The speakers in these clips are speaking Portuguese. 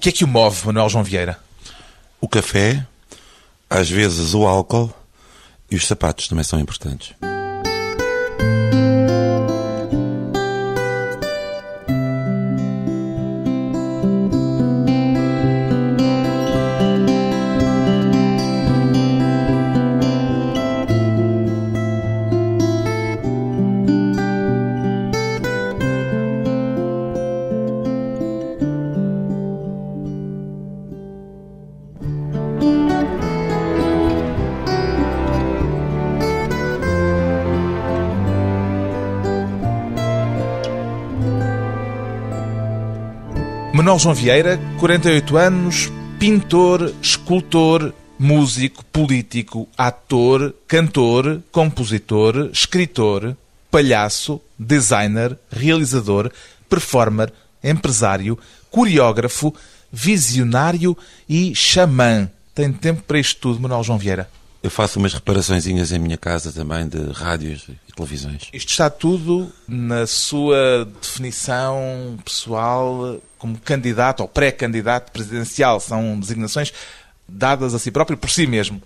que é que o move, Manuel João Vieira? O café, às vezes o álcool e os sapatos também são importantes. Manuel João Vieira, 48 anos, pintor, escultor, músico, político, ator, cantor, compositor, escritor, palhaço, designer, realizador, performer, empresário, coreógrafo, visionário e xamã. Tem tempo para isto tudo, Manuel João Vieira? Eu faço umas reparaçõezinhas em minha casa também de rádios e televisões. Isto está tudo na sua definição pessoal como candidato ou pré-candidato presidencial. São designações dadas a si próprio por si mesmo.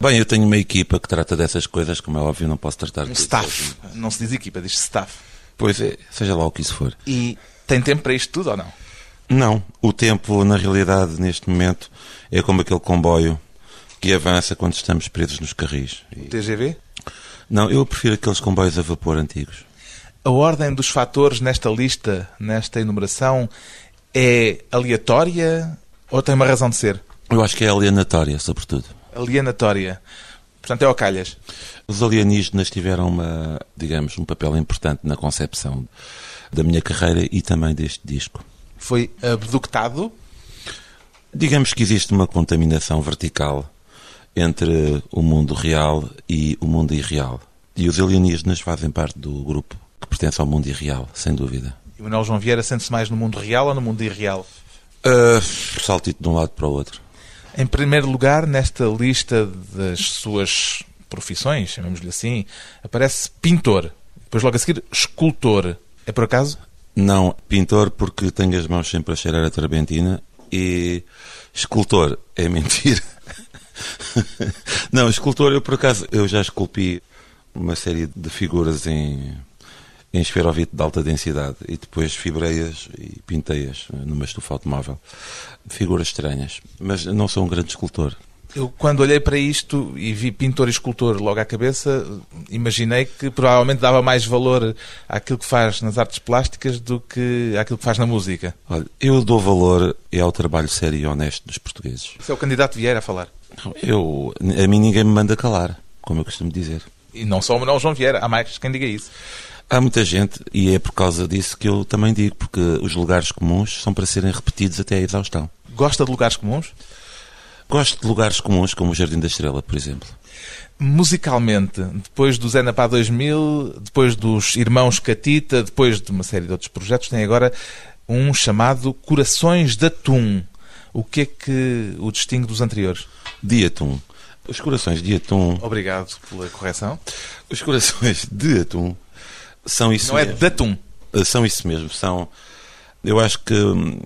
Bem, eu tenho uma equipa que trata dessas coisas, como é óbvio, não posso tratar Um de staff. Não se diz equipa, diz staff. Pois é, seja lá o que isso for. E tem tempo para isto tudo ou não? Não, o tempo, na realidade, neste momento, é como aquele comboio que avança quando estamos presos nos carris. E- TGV? Não, eu prefiro aqueles comboios a vapor antigos. A ordem dos fatores nesta lista, nesta enumeração, é aleatória ou tem uma razão de ser? Eu acho que é alienatória, sobretudo. Alienatória. Portanto, é ao calhas. Os alienígenas tiveram uma, digamos, um papel importante na concepção da minha carreira e também deste disco. Foi abductado. Digamos que existe uma contaminação vertical entre o mundo real e o mundo irreal. E os alienígenas fazem parte do grupo que pertence ao mundo irreal, sem dúvida. E o Manuel João Vieira sente-se mais no mundo real ou no mundo irreal? Uh, saltito de um lado para o outro. Em primeiro lugar, nesta lista das suas profissões, chamemos-lhe assim, aparece pintor. Depois, logo a seguir, escultor. É por acaso? Não pintor porque tenho as mãos sempre a cheirar a terbentina e escultor é mentira. Não, escultor eu por acaso eu já esculpi uma série de figuras em em esferovite de alta densidade e depois fibrei-as e pintei-as numa estufa automóvel. Figuras estranhas, mas não sou um grande escultor. Eu, quando olhei para isto e vi pintor e escultor logo à cabeça, imaginei que provavelmente dava mais valor àquilo que faz nas artes plásticas do que àquilo que faz na música. Olha, eu dou valor ao trabalho sério e honesto dos portugueses. Isso é o candidato Vieira a falar. Eu, a mim ninguém me manda calar, como eu costumo dizer. E não só o Manuel João Vieira, há mais quem diga isso. Há muita gente, e é por causa disso que eu também digo, porque os lugares comuns são para serem repetidos até à exaustão. Gosta de lugares comuns? Gosto de lugares comuns, como o Jardim da Estrela, por exemplo. Musicalmente, depois do Zé Napá 2000, depois dos Irmãos Catita, depois de uma série de outros projetos, tem agora um chamado Corações de Atum. O que é que o distingue dos anteriores? De atum. Os corações de atum. Obrigado pela correção. Os corações de atum são isso Não é mesmo. de atum. São isso mesmo. São. Eu acho que hum,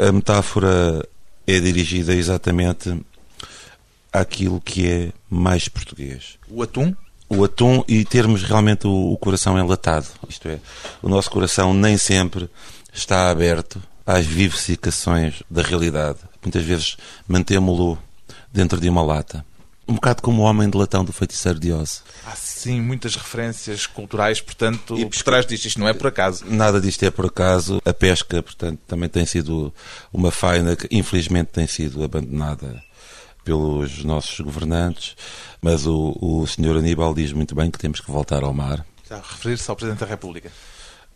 a metáfora é dirigida exatamente àquilo que é mais português. O atum? o atum e termos realmente o, o coração enlatado. Isto é, o nosso coração nem sempre está aberto às vivificações da realidade. Muitas vezes mantemos-lo dentro de uma lata. Um bocado como o homem de latão do feiticeiro de Oz. Há sim muitas referências culturais, portanto, E por trás disto, isto não é por acaso. Nada disto é por acaso. A pesca, portanto, também tem sido uma faina que infelizmente tem sido abandonada pelos nossos governantes, mas o, o senhor Aníbal diz muito bem que temos que voltar ao mar. Está a referir-se ao Presidente da República.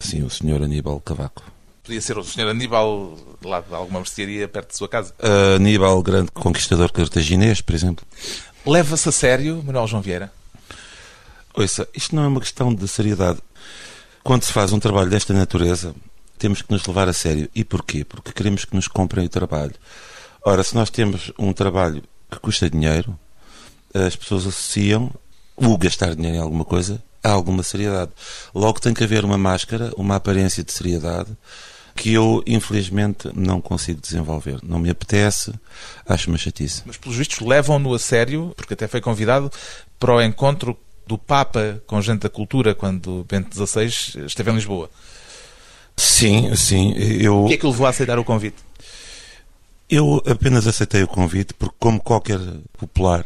Sim, o senhor Aníbal Cavaco. Podia ser o Sr. Aníbal lá de alguma mercearia perto de sua casa. Uh, Aníbal, grande conquistador cartaginês, por exemplo. Leva-se a sério, Manuel João Vieira? Ouça, isto não é uma questão de seriedade. Quando se faz um trabalho desta natureza, temos que nos levar a sério. E porquê? Porque queremos que nos comprem o trabalho. Ora, se nós temos um trabalho que custa dinheiro, as pessoas associam o gastar dinheiro em alguma coisa a alguma seriedade. Logo tem que haver uma máscara, uma aparência de seriedade que eu, infelizmente, não consigo desenvolver. Não me apetece, acho uma chatice. Mas, pelos vistos, levam-no a sério, porque até foi convidado para o encontro do Papa com gente da cultura quando Bento XVI esteve em Lisboa. Sim, sim. Eu... O que é que o levou a aceitar o convite? Eu apenas aceitei o convite porque, como qualquer popular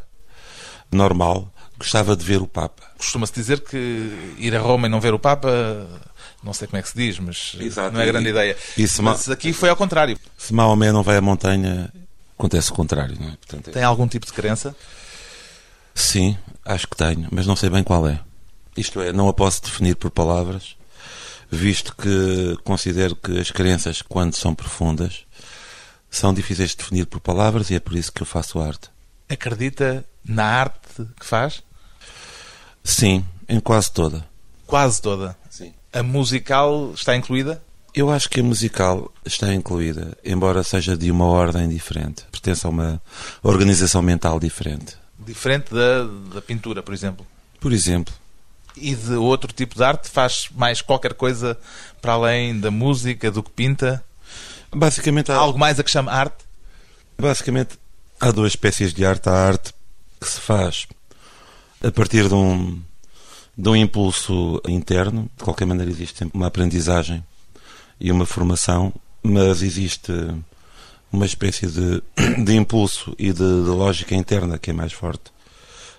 normal, gostava de ver o Papa. Costuma-se dizer que ir a Roma e não ver o Papa, não sei como é que se diz, mas Exato. não é grande e, ideia. E mas Ma... aqui foi ao contrário. Se Maomé não vai à montanha, acontece o contrário. Não é? Portanto, é... Tem algum tipo de crença? Sim, acho que tenho, mas não sei bem qual é. Isto é, não a posso definir por palavras, visto que considero que as crenças, quando são profundas, são difíceis de definir por palavras e é por isso que eu faço arte. Acredita na arte que faz? Sim, em quase toda. Quase toda? Sim. A musical está incluída? Eu acho que a musical está incluída, embora seja de uma ordem diferente. Pertence a uma organização mental diferente. Diferente da, da pintura, por exemplo? Por exemplo. E de outro tipo de arte? Faz mais qualquer coisa para além da música, do que pinta? Basicamente há... Algo mais a que chama arte? Basicamente há duas espécies de arte. Há arte que se faz a partir de um, de um impulso interno. De qualquer maneira existe uma aprendizagem e uma formação, mas existe uma espécie de, de impulso e de, de, lógica interna que é mais forte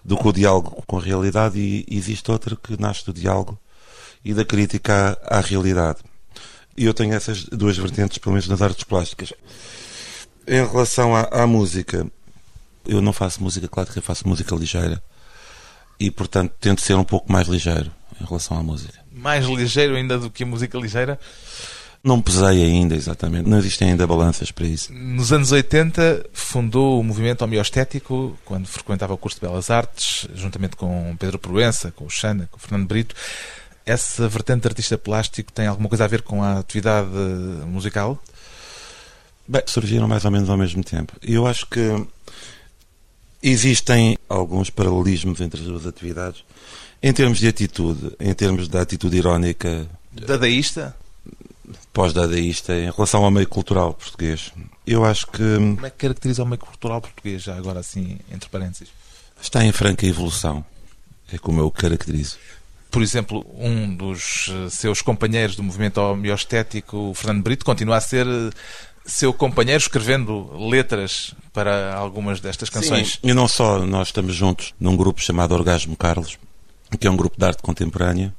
do que o diálogo com a realidade e existe outra que nasce do diálogo e da crítica à, à realidade. E eu tenho essas duas vertentes, pelo menos nas artes plásticas. Em relação à, à música, eu não faço música clássica, eu faço música ligeira e, portanto, tento ser um pouco mais ligeiro em relação à música. Mais ligeiro ainda do que a música ligeira? Não pesei ainda, exatamente. Não existem ainda balanças para isso. Nos anos 80, fundou o movimento homeostético, quando frequentava o curso de Belas Artes, juntamente com Pedro Proença, com o Xana, com o Fernando Brito. Essa vertente de artista plástico tem alguma coisa a ver com a atividade musical? Bem, surgiram mais ou menos ao mesmo tempo. Eu acho que existem alguns paralelismos entre as duas atividades. Em termos de atitude, em termos da atitude irónica. Dadaísta? Pós-dadaísta, em relação ao meio cultural português. Eu acho que. Como é que caracteriza o meio cultural português, já agora assim, entre parênteses? Está em franca evolução. É como eu o caracterizo por exemplo, um dos eh, seus companheiros do movimento homeostético, o Fernando Brito, continua a ser eh, seu companheiro escrevendo letras para algumas destas canções. Sim, e não só, nós estamos juntos num grupo chamado Orgasmo Carlos, que é um grupo de arte contemporânea,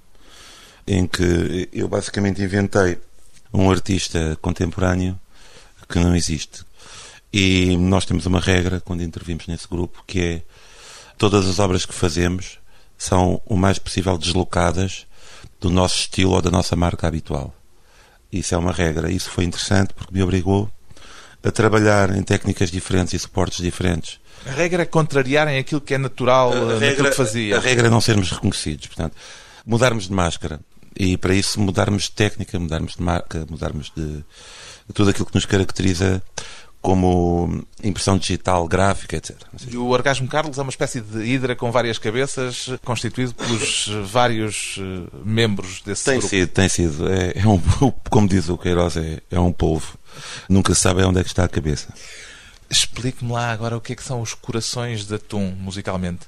em que eu basicamente inventei um artista contemporâneo que não existe. E nós temos uma regra quando intervimos nesse grupo, que é todas as obras que fazemos são o mais possível deslocadas do nosso estilo ou da nossa marca habitual. Isso é uma regra. Isso foi interessante porque me obrigou a trabalhar em técnicas diferentes e suportes diferentes. A regra é contrariarem aquilo que é natural a regra, que fazia. A regra é não sermos reconhecidos. Portanto, mudarmos de máscara. E para isso mudarmos de técnica, mudarmos de marca, mudarmos de, de tudo aquilo que nos caracteriza como impressão digital, gráfica, etc. E o Orgasmo Carlos é uma espécie de hidra com várias cabeças, constituído pelos vários eh, membros desse tem grupo. Sido, tem sido. É, é um, como diz o Queiroz, é, é um povo. Nunca se sabe onde é que está a cabeça. Explique-me lá agora o que é que são os Corações de Atum, musicalmente.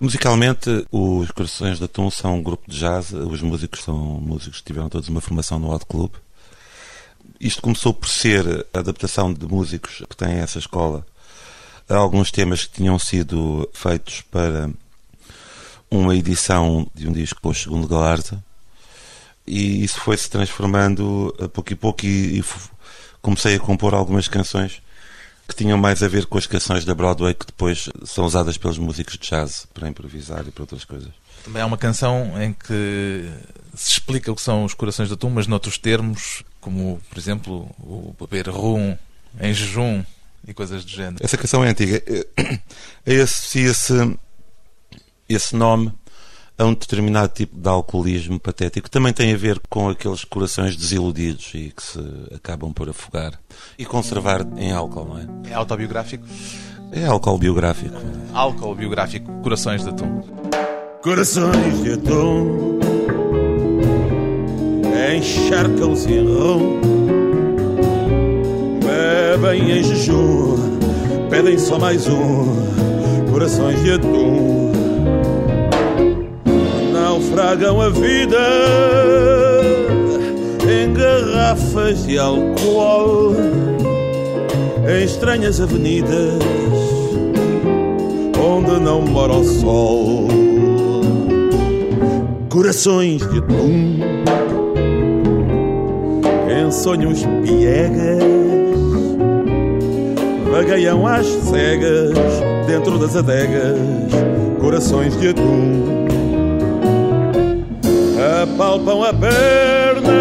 Musicalmente, os Corações de Atum são um grupo de jazz. Os músicos são músicos que tiveram todos uma formação no Hot Club isto começou por ser a adaptação de músicos que têm essa escola a alguns temas que tinham sido feitos para uma edição de um disco para o segundo Galarza e isso foi-se transformando a pouco e pouco e, e comecei a compor algumas canções que tinham mais a ver com as canções da Broadway que depois são usadas pelos músicos de jazz para improvisar e para outras coisas. Também há uma canção em que se explica o que são os corações da tum, mas noutros termos, como, por exemplo, o beber rum em jejum e coisas do género. Essa canção é antiga. Associa-se esse, esse nome a um determinado tipo de alcoolismo patético. Também tem a ver com aqueles corações desiludidos e que se acabam por afogar e conservar em álcool, não é? É autobiográfico? É álcool biográfico. Álcool biográfico, Corações de Atum. Corações de Atum encharcam-se em rum, bebem em jejum, pedem só mais um, corações de atum. Naufragam a vida em garrafas de álcool, em estranhas avenidas onde não mora o sol. Corações de atum em sonhos piegas vagueiam às cegas dentro das adegas. Corações de atum apalpam a perna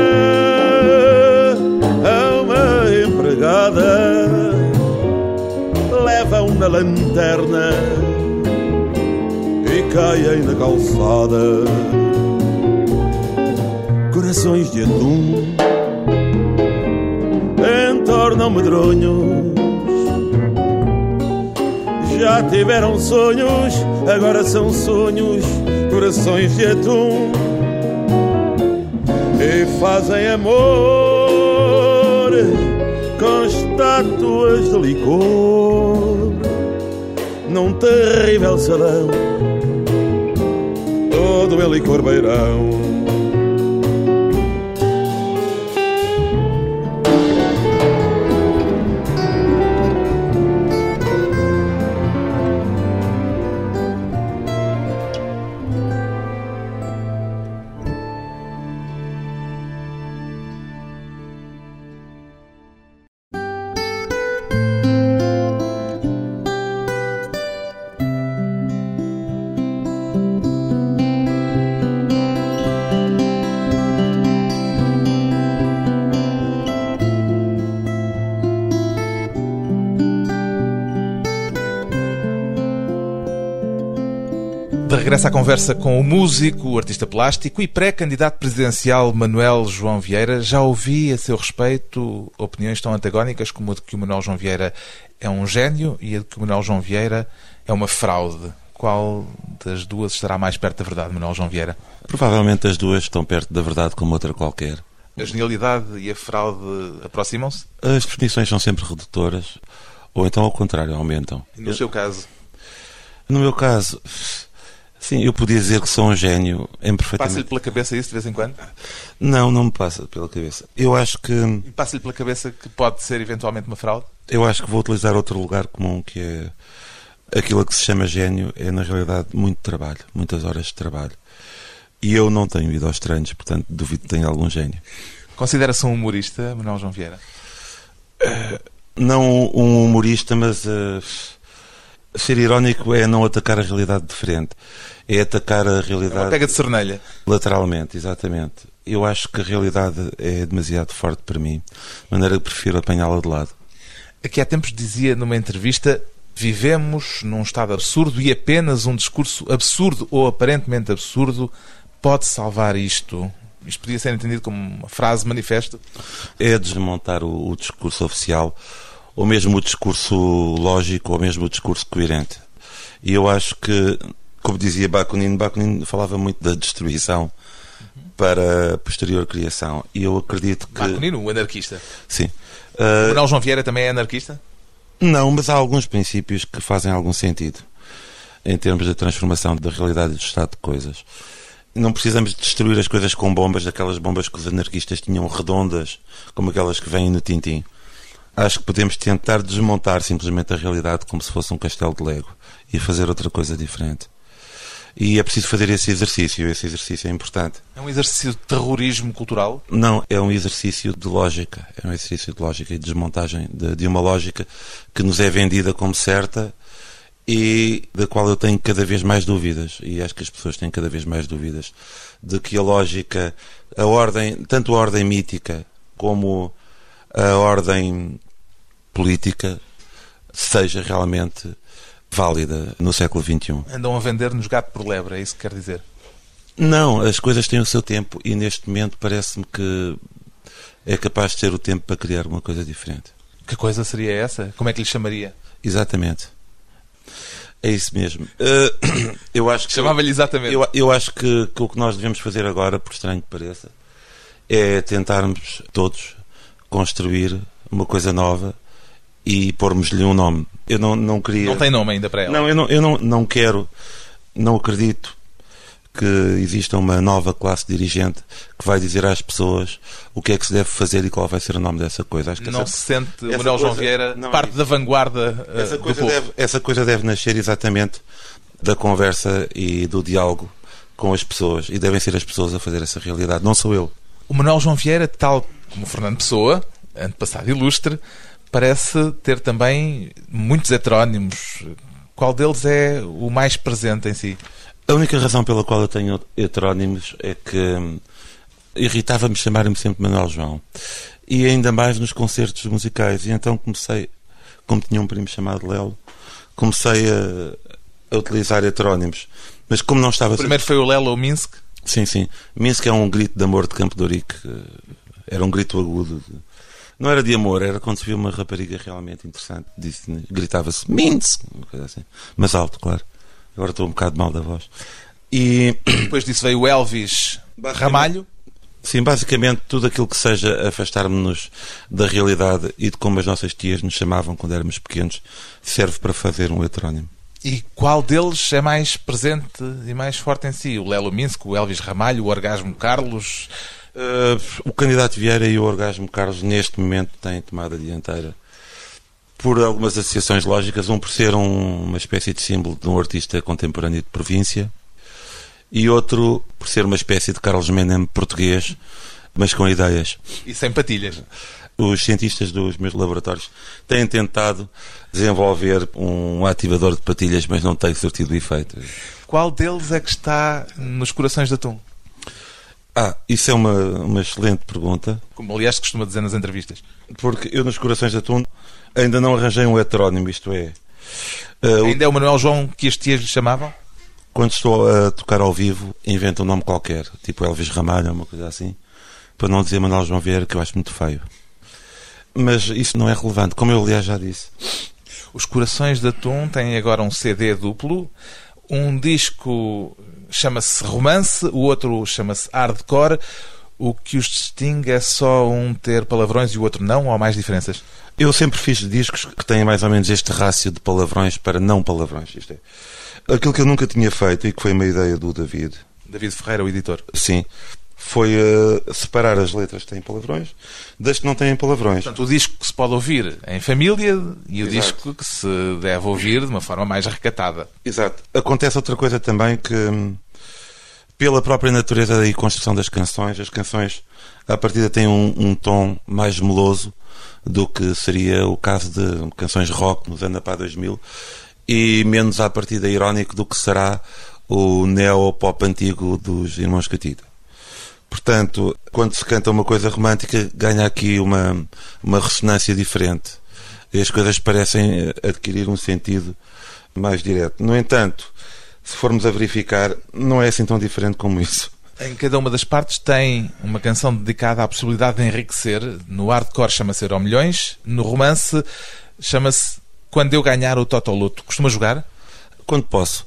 a uma empregada, levam na lanterna e caem na calçada. Corações de atum entornam medronhos. Já tiveram sonhos, agora são sonhos, corações de atum. E fazem amor com estátuas de licor num terrível salão. Todo em licor regresso à conversa com o músico, o artista plástico e pré-candidato presidencial Manuel João Vieira, já ouvi a seu respeito opiniões tão antagónicas como a de que o Manuel João Vieira é um gênio e a de que o Manuel João Vieira é uma fraude. Qual das duas estará mais perto da verdade, Manuel João Vieira? Provavelmente as duas estão perto da verdade como outra qualquer. A genialidade e a fraude aproximam-se? As definições são sempre redutoras, ou então ao contrário, aumentam. E no seu caso? No meu caso, sim, eu podia dizer que sou um gênio em perfeitamente. Passa-lhe pela cabeça isso de vez em quando? Não, não me passa pela cabeça. Eu acho que. Passa-lhe pela cabeça que pode ser eventualmente uma fraude? Eu acho que vou utilizar outro lugar comum que é. Aquilo que se chama gênio é, na realidade, muito trabalho, muitas horas de trabalho. E eu não tenho ido aos treinos, portanto, duvido que tenha algum gênio. Considera-se um humorista, Manuel João Vieira? Não um humorista, mas uh, ser irónico é não atacar a realidade de frente. É atacar a É uma realidade pega de cernelha. lateralmente, exatamente. Eu acho que a realidade é demasiado forte para mim, de maneira que prefiro apanhá-la de lado. Aqui há tempos dizia numa entrevista: vivemos num estado absurdo e apenas um discurso absurdo ou aparentemente absurdo pode salvar isto. Isto podia ser entendido como uma frase manifesto. É desmontar o, o discurso oficial, ou mesmo o discurso lógico, ou mesmo o discurso coerente. E eu acho que, como dizia Bakunin, Bakunin falava muito da destruição para a posterior criação. E eu acredito que. Bakunino, o anarquista. Sim. O Ah, Manuel João Vieira também é anarquista? Não, mas há alguns princípios que fazem algum sentido em termos da transformação da realidade e do estado de coisas. Não precisamos de destruir as coisas com bombas, daquelas bombas que os anarquistas tinham redondas, como aquelas que vêm no Tintim. Acho que podemos tentar desmontar simplesmente a realidade como se fosse um castelo de Lego e fazer outra coisa diferente. E é preciso fazer esse exercício, esse exercício é importante. É um exercício de terrorismo cultural? Não, é um exercício de lógica. É um exercício de lógica e de desmontagem de, de uma lógica que nos é vendida como certa e da qual eu tenho cada vez mais dúvidas. E acho que as pessoas têm cada vez mais dúvidas de que a lógica, a ordem, tanto a ordem mítica como a ordem política, seja realmente válida no século XXI. Andam a vender-nos gato por lebre, é isso que quer dizer? Não, as coisas têm o seu tempo e neste momento parece-me que é capaz de ter o tempo para criar uma coisa diferente. Que coisa seria essa? Como é que lhe chamaria? Exatamente. É isso mesmo. Eh, eu acho que Chamava-lhe exatamente. eu, eu acho que, que o que nós devemos fazer agora, por estranho que pareça, é tentarmos todos construir uma coisa nova e pormos-lhe um nome. Eu não, não queria. Não tem nome ainda para ela. Não, eu não, eu não, não quero, não acredito que exista uma nova classe dirigente que vai dizer às pessoas o que é que se deve fazer e qual vai ser o nome dessa coisa. Acho que não essa, se sente Manuel João Vieira é parte isso. da vanguarda uh, essa, do coisa deve, essa coisa deve nascer exatamente da conversa e do diálogo com as pessoas e devem ser as pessoas a fazer essa realidade, não sou eu. O Manuel João Vieira, tal como o Fernando Pessoa, antepassado ilustre, parece ter também muitos heterónimos. Qual deles é o mais presente em si? A única razão pela qual eu tenho heterónimos é que hum, irritava-me chamar-me sempre Manuel João. E ainda mais nos concertos musicais. E então comecei, como tinha um primo chamado Lelo, comecei a, a utilizar heterónimos. Mas como não estava... O primeiro foi o Lelo Minsk. Sim, sim. Minsk é um grito de amor de Campo de Ourique. eh, Era um grito agudo. de- Não era de amor, era quando se via uma rapariga realmente interessante. Disse, gritava-se Minsk, uma coisa assim. Mas alto, claro. Agora estou um bocado mal da voz. E, Depois disso veio o Elvis Ramalho. sim, basicamente tudo aquilo que seja afastar-nos da realidade e de como as nossas tias nos chamavam quando éramos pequenos serve para fazer um heterónimo. E qual deles é mais presente e mais forte em si? O Lelo Minsk, o Elvis Ramalho, o Orgasmo Carlos? Uh, o candidato Vieira e o Orgasmo Carlos neste momento têm tomado a dianteira por algumas associações lógicas, um por ser um- uma espécie de símbolo de um artista contemporâneo de província e outro por ser uma espécie de Carlos Menem português, mas com ideias. E sem patilhas. Os cientistas dos meus laboratórios têm tentado desenvolver um ativador de patilhas, mas não tem surtido efeito. Qual deles é que está nos corações de atum? Ah, isso é uma, uma excelente pergunta. Como aliás costuma dizer nas entrevistas. Porque eu nos Corações de Atum ainda não arranjei um heterónimo, isto é. uh, Ainda é o Manuel João que as tias lhe chamavam? quando estou a tocar ao vivo, invento um nome qualquer, tipo Elvis Ramalho, uma coisa assim, para não dizer Manuel João Vieira, que eu acho muito feio. Mas isso não é relevante, como eu aliás já disse. Os Corações de Atum têm agora um CD duplo. Um disco chama-se Romance, o outro chama-se Hardcore. O que os distingue é só um ter palavrões e o outro não, ou há mais diferenças? Eu sempre fiz discos que têm mais ou menos este rácio de palavrões para não palavrões. Isto é. Aquilo que eu nunca tinha feito e que foi uma ideia do David, David Ferreira, o editor. sim, foi eh, separar as letras que têm palavrões das que não têm palavrões. Portanto, o disco que se pode ouvir em família e o Exato. disco que se deve ouvir de uma forma mais recatada. Exato. Acontece outra coisa também que, hum, pela própria natureza e construção das canções, as canções à partida têm um, um tom mais meloso do que seria o caso de canções rock nos anos para 2000 e menos à partida irónico do que será o neo-pop antigo dos Irmãos Catita. Portanto, quando se canta uma coisa romântica, ganha aqui uma, uma ressonância diferente. E as coisas parecem eh, adquirir um sentido mais direto. No entanto, se formos a verificar, não é assim tão diferente como isso. Em cada uma das partes tem uma canção dedicada à possibilidade de enriquecer. No hardcore chama-se Euro Milhões. No romance chama-se Quando Eu Ganhar o Totoluto. Costuma jogar? Quando posso,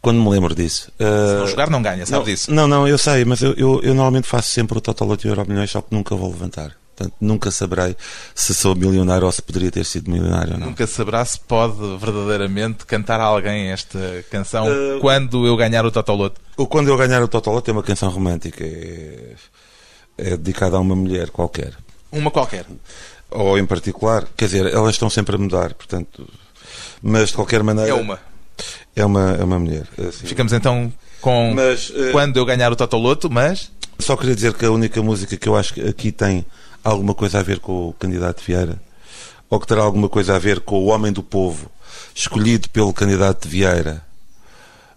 quando me lembro disso. Se Uh, não jogar, não ganha, sabe não, disso? Não, não, eu sei, mas eu, eu, eu normalmente faço sempre o Totoloto e o Euro Milhões, só que nunca vou levantar. Portanto, nunca saberei se sou milionário ou se poderia ter sido milionário ou não. Nunca saberá se pode verdadeiramente cantar a alguém esta canção Uh, Quando Eu Ganhar o Totoloto. O Quando Eu Ganhar o Totoloto é uma canção romântica. É, é dedicada a uma mulher qualquer. Uma qualquer. Ou em particular. Quer dizer, elas estão sempre a mudar, portanto... Mas, de qualquer maneira... É uma. É uma, é uma mulher. assim. Ficamos então com Mas, eh, Quando Eu Ganhar o Totoloto, mas Só queria dizer que a única música que eu acho que aqui tem alguma coisa a ver com o candidato Vieira, ou que terá alguma coisa a ver com o homem do povo escolhido pelo candidato Vieira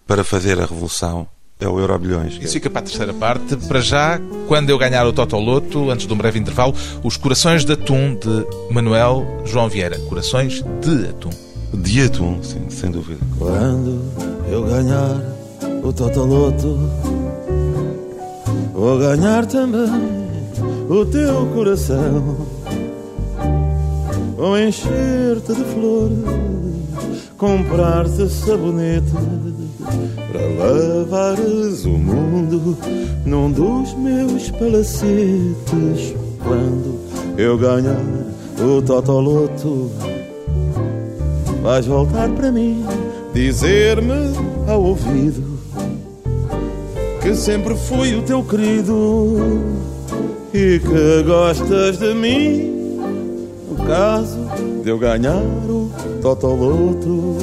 para fazer a revolução, é o Eurobilhões. Isso fica para a terceira parte. Para já, quando eu ganhar o Totoloto, antes de um breve intervalo, os Corações de Atum de Manuel João Vieira. Corações de Atum. De atum, sim, sem dúvida. Quando eu ganhar o Totoloto, vou ganhar também o teu coração. Vou encher-te de flores comprar-te sabonete para lavares o mundo num dos meus palacetes. Quando eu ganhar o Totoloto, vais voltar para mim, dizer-me ao ouvido que sempre fui o teu querido e que gostas de mim. No caso de eu ganhar o Totoloto,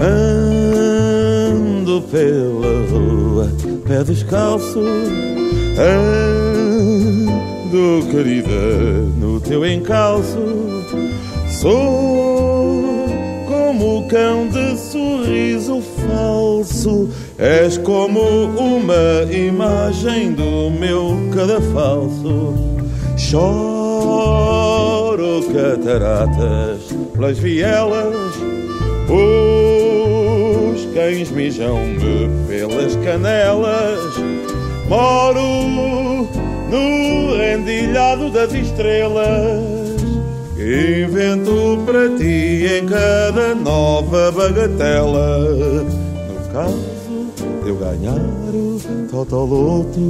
ando pela rua, pé descalço, ando querida no teu encalço, sou como o cão de sorriso falso. És como uma imagem do meu cadafalso. Choro cataratas pelas vielas, os cães mijam-me pelas canelas. Moro no rendilhado das estrelas. Invento para ti em cada nova bagatela. No caso de eu ganhar o Totoloto.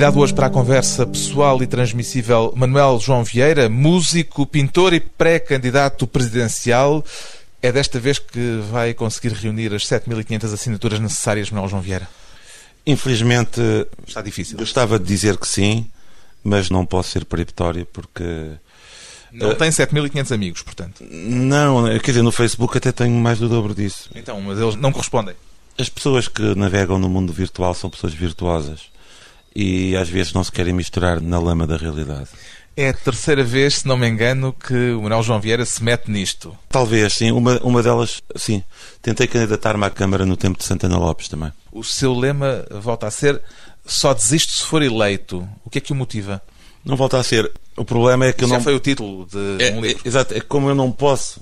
Convidado hoje para a conversa pessoal e transmissível Manuel João Vieira, músico, pintor e pré-candidato presidencial. É desta vez que vai conseguir reunir as 7.500 assinaturas necessárias, Manuel João Vieira? Infelizmente, Está difícil. gostava de dizer que sim, mas não posso ser peritório porque. Não tem 7.500 amigos, portanto. Não, quer dizer, no Facebook até tenho mais do dobro disso. Então, mas eles não correspondem. As pessoas que navegam no mundo virtual são pessoas virtuosas e às vezes não se querem misturar na lama da realidade. É a terceira vez, se não me engano, que o Manuel João Vieira se mete nisto. Talvez, sim. Uma, uma delas, sim. Tentei candidatar-me à Câmara no tempo de Santana Lopes também. O seu lema volta a ser só desisto se for eleito. O que é que o motiva? Não volta a ser. O problema é que eu Já não. foi o título de É, um é, livro. exato, é como eu não posso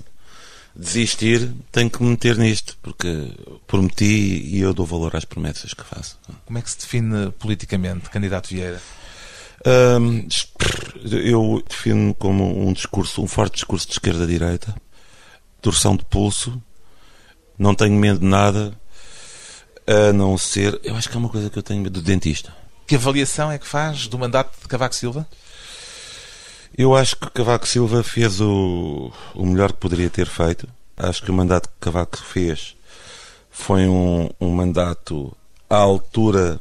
desistir, tenho que me meter nisto, porque prometi e eu dou valor às promessas que faço. Como é que se define politicamente, candidato Vieira? Hum, eu defino como um discurso, um forte discurso de esquerda-direita, torção de pulso, não tenho medo de nada, a não ser. Eu acho que é uma coisa que eu tenho medo do dentista. Que avaliação é que faz do mandato de Cavaco Silva? Eu acho que Cavaco Silva fez o, o melhor que poderia ter feito. Acho que o mandato que Cavaco fez foi um, um mandato à altura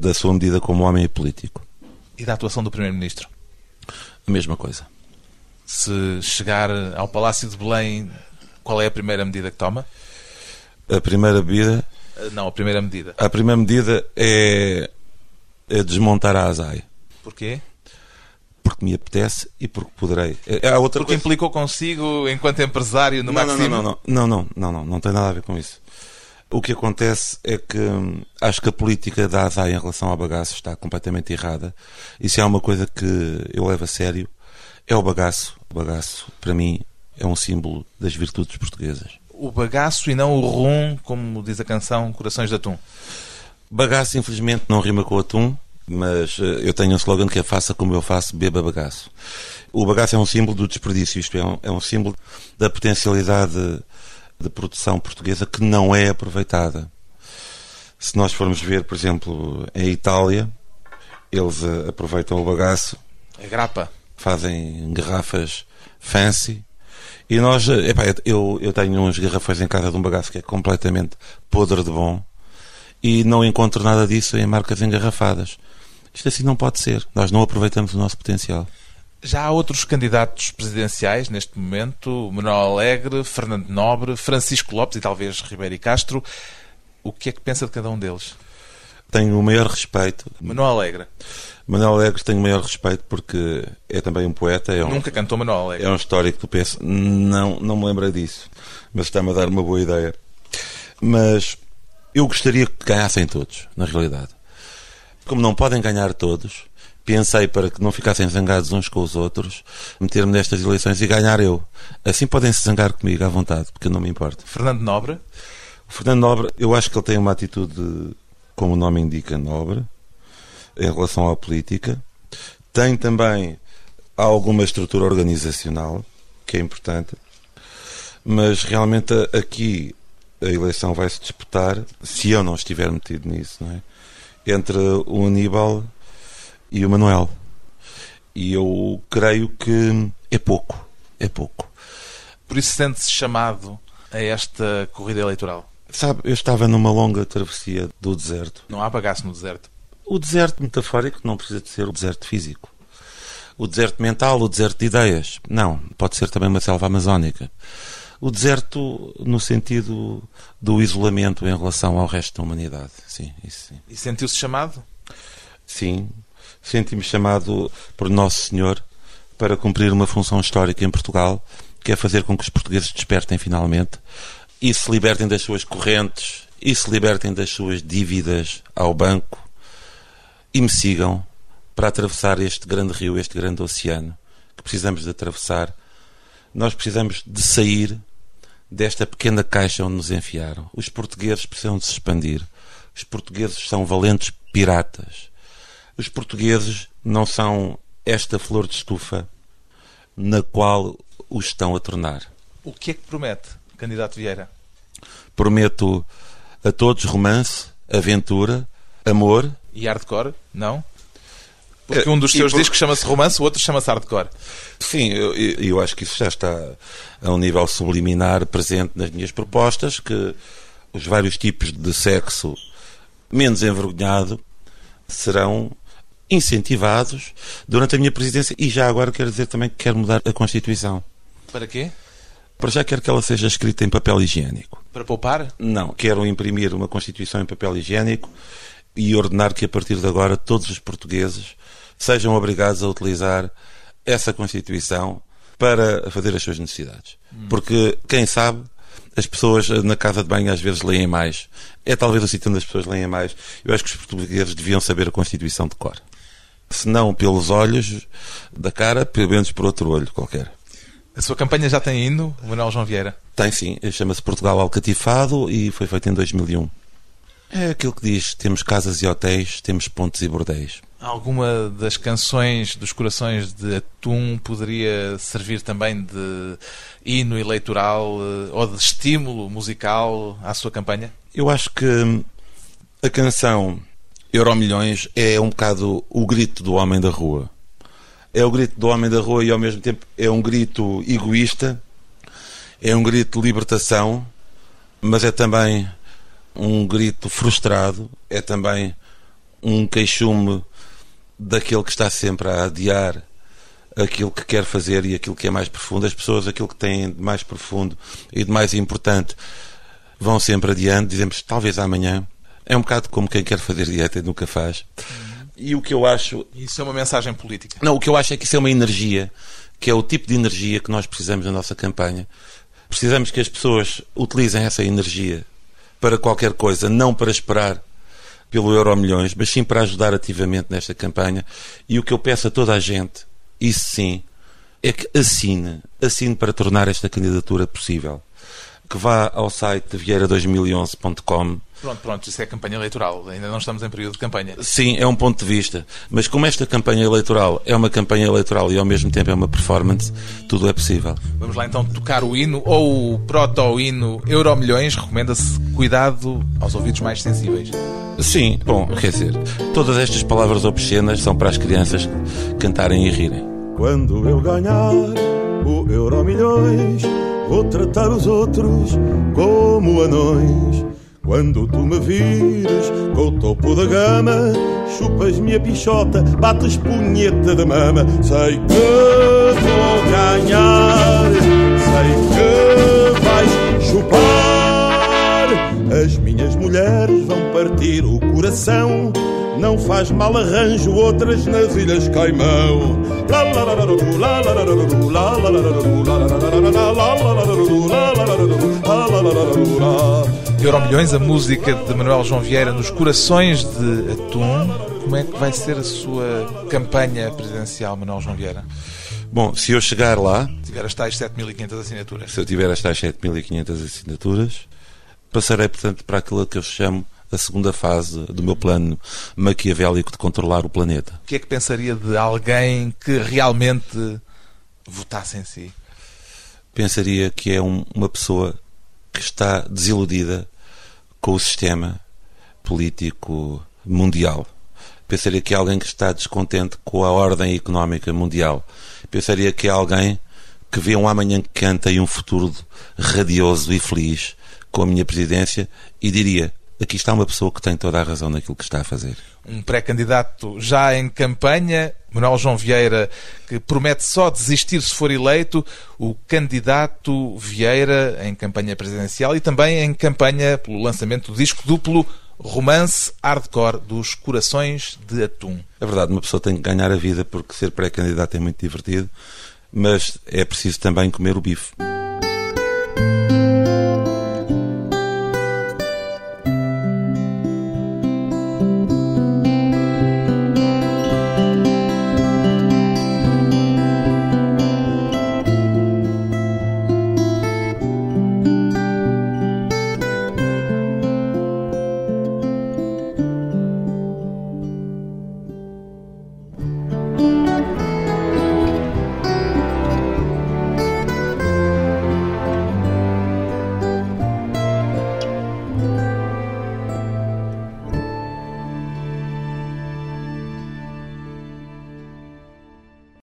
da sua medida como homem e político. E da atuação do Primeiro-Ministro? A mesma coisa. Se chegar ao Palácio de Belém, qual é a primeira medida que toma? A primeira medida, Ah, Não, a primeira medida. a primeira medida é, é desmontar a ASAI. Porquê? Porque me apetece e porque poderei. É, Há outra Porque coisa. implicou consigo, enquanto empresário, no não, não, não, não, não, não, não, não, não tem nada a ver com isso. O que acontece é que hum, acho que a política da ASAI em relação ao bagaço está completamente errada. E se há uma coisa que eu levo a sério, é o bagaço. O bagaço, para mim, é um símbolo das virtudes portuguesas. O bagaço e não o rum, como diz a canção Corações de Atum. Bagaço, infelizmente, não rima com atum, mas eh, eu tenho um slogan que é faça como eu faço, beba bagaço. O bagaço é um símbolo do desperdício, isto é um, é um símbolo da potencialidade de produção portuguesa que não é aproveitada. Se nós formos ver, por exemplo, em Itália, eles eh, aproveitam o bagaço, A grapa. fazem garrafas fancy. E nós, eh, epá, eu, eu tenho uns garrafões em casa de um bagaço que é completamente podre de bom e não encontro nada disso em marcas engarrafadas. Isto assim não pode ser. Nós não aproveitamos o nosso potencial. Já há outros candidatos presidenciais neste momento, Manuel Alegre, Fernando Nobre, Francisco Lopes e talvez Ribeiro e Castro. O que é que pensa de cada um deles? tenho o maior respeito. Manuel Alegre. Manuel Alegre tenho o maior respeito porque é também um poeta. É um, Nunca cantou Manuel Alegre. É um histórico do PS. Não, não me lembro disso. Mas está-me a dar uma boa ideia. Mas eu gostaria que ganhassem todos, na realidade. Como não podem ganhar todos, pensei para que não ficassem zangados uns com os outros, meter-me nestas eleições e ganhar eu. Assim podem se zangar comigo à vontade, porque não me importa. Fernando Nobre. O Fernando Nobre, eu acho que ele tem uma atitude, como o nome indica, nobre, em relação à política. Tem também alguma estrutura organizacional, que é importante. Mas realmente aqui a eleição vai se disputar, se eu não estiver metido nisso, não é? Entre o Aníbal e o Manuel. E eu creio que é pouco. É pouco. Por isso sente-se chamado a esta corrida eleitoral? Sabe, eu estava numa longa travessia do deserto. Não há bagaço no deserto? O deserto metafórico não precisa de ser o deserto físico. O deserto mental, o deserto de ideias. Não, pode ser também uma selva amazónica. O deserto no sentido do isolamento em relação ao resto da humanidade. Sim, isso sim. E sentiu-se chamado? Sim, senti-me chamado por Nosso Senhor para cumprir uma função histórica em Portugal, que é fazer com que os portugueses despertem finalmente e se libertem das suas correntes e se libertem das suas dívidas ao banco e me sigam para atravessar este grande rio, este grande oceano que precisamos de atravessar. Nós precisamos de sair desta pequena caixa onde nos enfiaram. Os portugueses precisam de se expandir. Os portugueses são valentes piratas. Os portugueses não são esta flor de estufa na qual os estão a tornar. O que é que promete, candidato Vieira? Prometo a todos romance, aventura, amor. E hardcore? Não? Porque um dos seus por... discos chama-se romance, o outro chama-se hardcore. Sim, eu, eu acho que isso já está a um nível subliminar presente nas minhas propostas, que os vários tipos de sexo menos envergonhado serão incentivados durante a minha presidência e já agora quero dizer também que quero mudar a Constituição. Para quê? Para já quero que ela seja escrita em papel higiênico. Para poupar? Não, quero imprimir uma Constituição em papel higiênico e ordenar que a partir de agora todos os portugueses sejam obrigados a utilizar essa Constituição para fazer as suas necessidades. Hum. Porque, quem sabe, as pessoas na casa de banho às vezes leem mais. É talvez o sítio onde as pessoas leem mais. Eu acho que os portugueses deviam saber a Constituição de cor. Se não pelos olhos da cara, pelo menos por outro olho qualquer. A sua campanha já tem hino, Manuel João Vieira? Tem sim. Chama-se Portugal Alcatifado e foi feito em 2001. É aquilo que diz: temos casas e hotéis, temos pontos e bordéis. Alguma das canções dos corações de Atum poderia servir também de hino eleitoral eh, ou de estímulo musical à sua campanha? Eu acho que a canção Euromilhões é um bocado o grito do homem da rua. É o grito do homem da rua e ao mesmo tempo é um grito egoísta, é um grito de libertação, mas é também um grito frustrado, é também um queixume daquele que está sempre a adiar aquilo que quer fazer e aquilo que é mais profundo. As pessoas, aquilo que têm de mais profundo e de mais importante, vão sempre adiante. Dizemos, talvez amanhã. É um bocado como quem quer fazer dieta e nunca faz. E o que eu acho. Isso é uma mensagem política. Não, o que eu acho é que isso é uma energia, que é o tipo de energia que nós precisamos na nossa campanha. Precisamos que as pessoas utilizem essa energia para qualquer coisa, não para esperar pelo Euro Milhões, mas sim para ajudar ativamente nesta campanha. E o que eu peço a toda a gente, isso sim, é que assine, assine para tornar esta candidatura possível. Que vá ao site vieira2011.com Pronto, pronto, isso é campanha eleitoral. Ainda não estamos em período de campanha. Sim, é um ponto de vista. Mas como esta campanha eleitoral é uma campanha eleitoral e ao mesmo tempo é uma performance, tudo é possível. Vamos lá então tocar o hino ou o proto-hino Euromilhões. Recomenda-se cuidado aos ouvidos mais sensíveis. Sim, bom, quer dizer, todas estas palavras obscenas são para as crianças cantarem e rirem. Quando eu ganhar o Euromilhões, vou tratar os outros como anões quando tu me vires com o topo da gama, chupas minha pichota, bates punheta da mama. Sei que vou ganhar, sei que vais chupar As minhas mulheres vão partir o coração. Não faz mal arranjo outras nas Ilhas Caimão. Euromilhões, a música de Manuel João Vieira nos corações de Atum. Como é que vai ser a sua campanha presidencial, Manuel João Vieira? Bom, se eu chegar lá, Se tiver as tais 7.500 assinaturas. se eu tiver as tais 7.500 assinaturas, passarei, portanto, para aquilo que eu chamo a segunda fase do meu plano maquiavélico de controlar o planeta. O que é que pensaria de alguém que realmente votasse em si? Pensaria que é um- uma pessoa que está desiludida com o sistema político mundial. Pensaria que é alguém que está descontente com a ordem económica mundial. Pensaria que é alguém que vê um amanhã que canta e um futuro radioso e feliz com a minha presidência e diria: aqui está uma pessoa que tem toda a razão naquilo que está a fazer. Um pré-candidato já em campanha, Manuel João Vieira, que promete só desistir se for eleito, o candidato Vieira em campanha presidencial e também em campanha pelo lançamento do disco duplo Romance Hardcore dos Corações de Atum. É verdade, uma pessoa tem que ganhar a vida porque ser pré-candidato é muito divertido, mas é preciso também comer o bife.